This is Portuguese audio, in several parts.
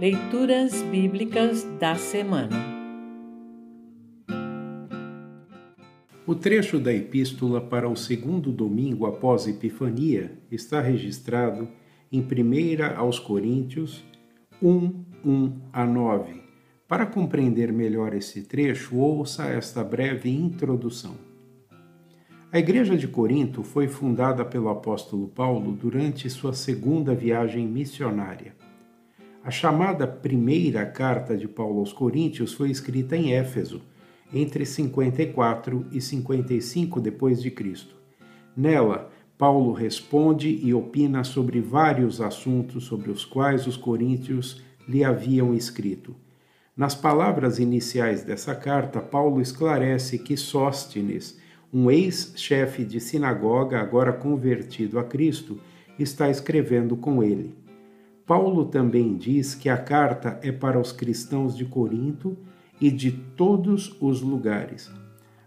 Leituras Bíblicas da Semana O trecho da Epístola para o segundo domingo após Epifania está registrado em 1 aos Coríntios 1, 1 a 9. Para compreender melhor esse trecho, ouça esta breve introdução. A Igreja de Corinto foi fundada pelo apóstolo Paulo durante sua segunda viagem missionária. A chamada primeira carta de Paulo aos Coríntios foi escrita em Éfeso, entre 54 e 55 depois de Cristo. Nela, Paulo responde e opina sobre vários assuntos sobre os quais os coríntios lhe haviam escrito. Nas palavras iniciais dessa carta, Paulo esclarece que Sóstenes, um ex-chefe de sinagoga agora convertido a Cristo, está escrevendo com ele. Paulo também diz que a carta é para os cristãos de Corinto e de todos os lugares.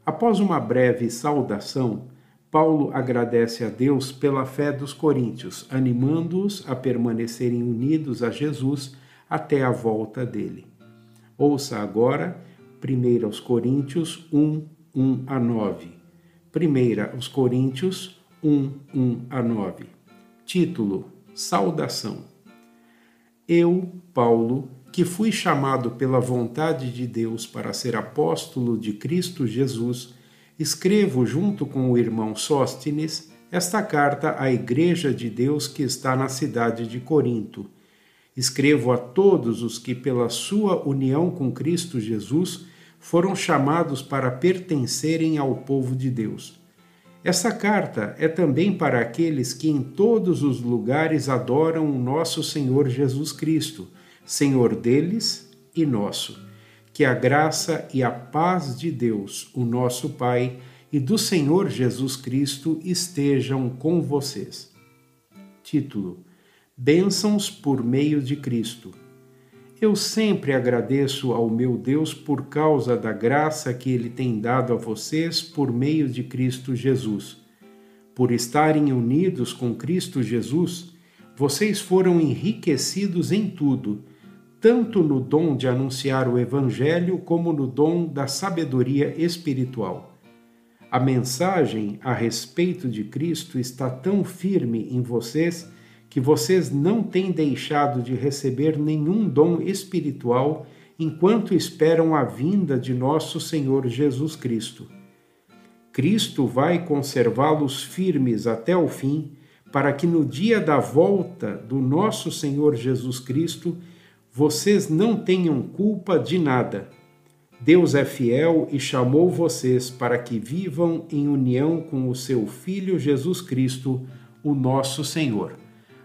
Após uma breve saudação, Paulo agradece a Deus pela fé dos coríntios, animando-os a permanecerem unidos a Jesus até a volta dele. Ouça agora 1 aos Coríntios 1, 1 a 9. 1 aos Coríntios 1, 1 a 9. Título: Saudação. Eu, Paulo, que fui chamado pela vontade de Deus para ser apóstolo de Cristo Jesus, escrevo junto com o irmão Sóstenes esta carta à Igreja de Deus que está na cidade de Corinto. Escrevo a todos os que, pela sua união com Cristo Jesus, foram chamados para pertencerem ao povo de Deus. Essa carta é também para aqueles que em todos os lugares adoram o nosso Senhor Jesus Cristo, Senhor deles e nosso. Que a graça e a paz de Deus, o nosso Pai, e do Senhor Jesus Cristo estejam com vocês. Título: Bênçãos por meio de Cristo. Eu sempre agradeço ao meu Deus por causa da graça que Ele tem dado a vocês por meio de Cristo Jesus. Por estarem unidos com Cristo Jesus, vocês foram enriquecidos em tudo, tanto no dom de anunciar o Evangelho como no dom da sabedoria espiritual. A mensagem a respeito de Cristo está tão firme em vocês que vocês não têm deixado de receber nenhum dom espiritual enquanto esperam a vinda de nosso Senhor Jesus Cristo. Cristo vai conservá-los firmes até o fim, para que no dia da volta do nosso Senhor Jesus Cristo vocês não tenham culpa de nada. Deus é fiel e chamou vocês para que vivam em união com o seu Filho Jesus Cristo, o nosso Senhor.